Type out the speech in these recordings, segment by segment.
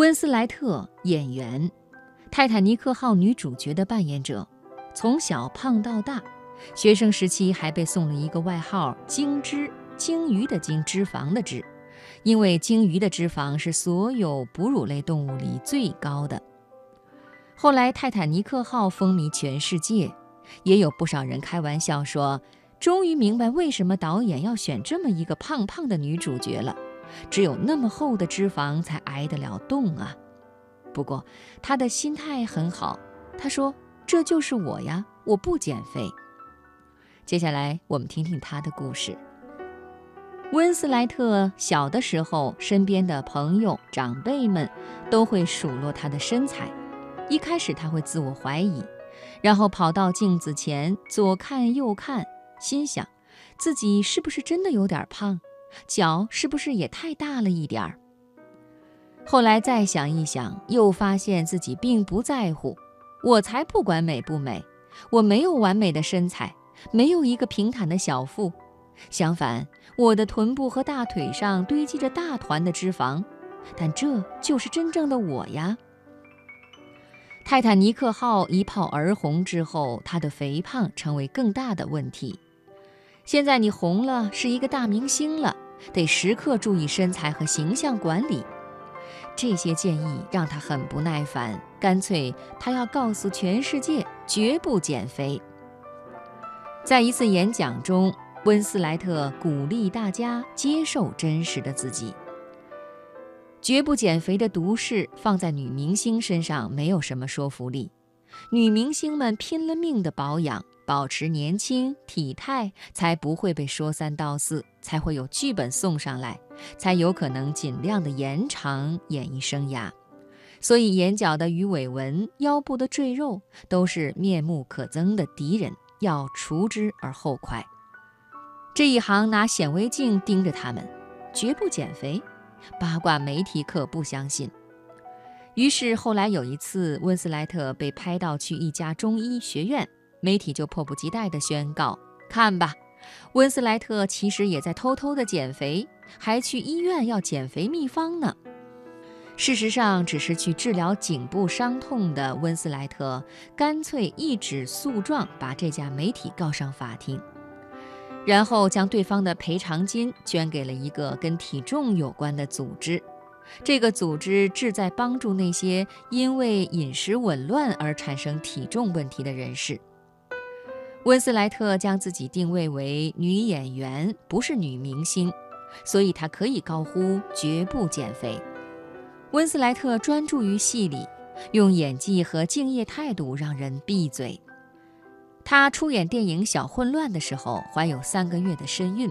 温斯莱特，演员，《泰坦尼克号》女主角的扮演者，从小胖到大，学生时期还被送了一个外号“鲸脂”，鲸鱼的鲸，脂肪的脂，因为鲸鱼的脂肪是所有哺乳类动物里最高的。后来，《泰坦尼克号》风靡全世界，也有不少人开玩笑说，终于明白为什么导演要选这么一个胖胖的女主角了。只有那么厚的脂肪才挨得了冻啊！不过他的心态很好，他说：“这就是我呀，我不减肥。”接下来我们听听他的故事。温斯莱特小的时候，身边的朋友、长辈们都会数落他的身材。一开始他会自我怀疑，然后跑到镜子前左看右看，心想自己是不是真的有点胖。脚是不是也太大了一点儿？后来再想一想，又发现自己并不在乎。我才不管美不美，我没有完美的身材，没有一个平坦的小腹。相反，我的臀部和大腿上堆积着大团的脂肪，但这就是真正的我呀。泰坦尼克号一炮而红之后，他的肥胖成为更大的问题。现在你红了，是一个大明星了，得时刻注意身材和形象管理。这些建议让他很不耐烦，干脆他要告诉全世界，绝不减肥。在一次演讲中，温斯莱特鼓励大家接受真实的自己。绝不减肥的毒誓放在女明星身上没有什么说服力，女明星们拼了命的保养。保持年轻体态，才不会被说三道四，才会有剧本送上来，才有可能尽量的延长演艺生涯。所以，眼角的鱼尾纹、腰部的赘肉，都是面目可憎的敌人，要除之而后快。这一行拿显微镜盯着他们，绝不减肥。八卦媒体可不相信。于是后来有一次，温斯莱特被拍到去一家中医学院。媒体就迫不及待地宣告：“看吧，温斯莱特其实也在偷偷地减肥，还去医院要减肥秘方呢。”事实上，只是去治疗颈部伤痛的温斯莱特，干脆一纸诉状把这家媒体告上法庭，然后将对方的赔偿金捐给了一个跟体重有关的组织。这个组织志在帮助那些因为饮食紊乱而产生体重问题的人士。温斯莱特将自己定位为女演员，不是女明星，所以她可以高呼绝不减肥。温斯莱特专注于戏里，用演技和敬业态度让人闭嘴。她出演电影《小混乱》的时候怀有三个月的身孕，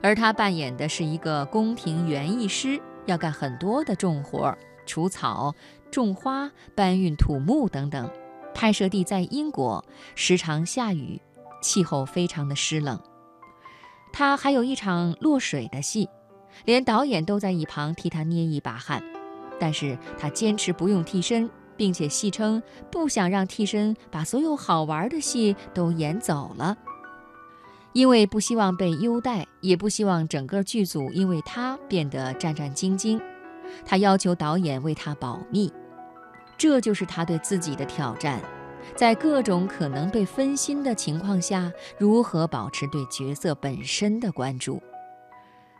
而她扮演的是一个宫廷园艺师，要干很多的重活，除草、种花、搬运土木等等。拍摄地在英国，时常下雨，气候非常的湿冷。他还有一场落水的戏，连导演都在一旁替他捏一把汗。但是他坚持不用替身，并且戏称不想让替身把所有好玩的戏都演走了，因为不希望被优待，也不希望整个剧组因为他变得战战兢兢。他要求导演为他保密。这就是他对自己的挑战，在各种可能被分心的情况下，如何保持对角色本身的关注。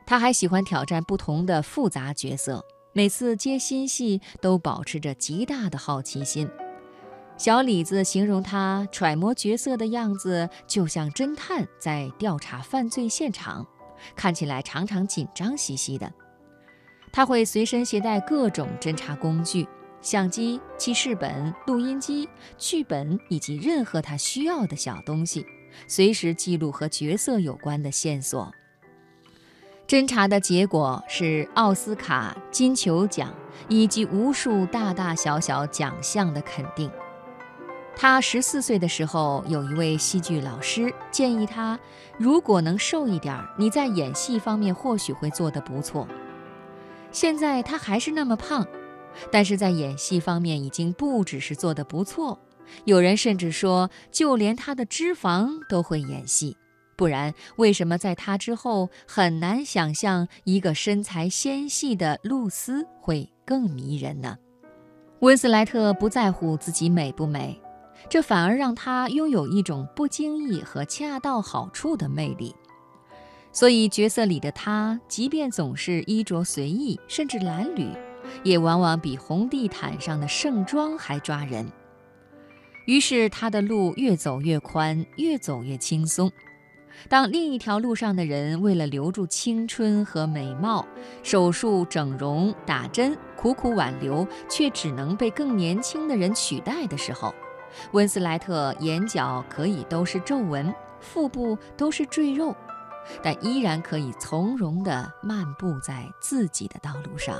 他还喜欢挑战不同的复杂角色，每次接新戏都保持着极大的好奇心。小李子形容他揣摩角色的样子，就像侦探在调查犯罪现场，看起来常常紧张兮兮的。他会随身携带各种侦查工具。相机、记事本、录音机、剧本以及任何他需要的小东西，随时记录和角色有关的线索。侦查的结果是奥斯卡、金球奖以及无数大大小小奖项的肯定。他十四岁的时候，有一位戏剧老师建议他，如果能瘦一点，你在演戏方面或许会做得不错。现在他还是那么胖。但是在演戏方面已经不只是做得不错，有人甚至说，就连他的脂肪都会演戏，不然为什么在他之后很难想象一个身材纤细的露丝会更迷人呢？温斯莱特不在乎自己美不美，这反而让她拥有一种不经意和恰到好处的魅力。所以角色里的她，即便总是衣着随意，甚至褴褛，也往往比红地毯上的盛装还抓人。于是他的路越走越宽，越走越轻松。当另一条路上的人为了留住青春和美貌，手术、整容、打针，苦苦挽留，却只能被更年轻的人取代的时候，温斯莱特眼角可以都是皱纹，腹部都是赘肉，但依然可以从容地漫步在自己的道路上。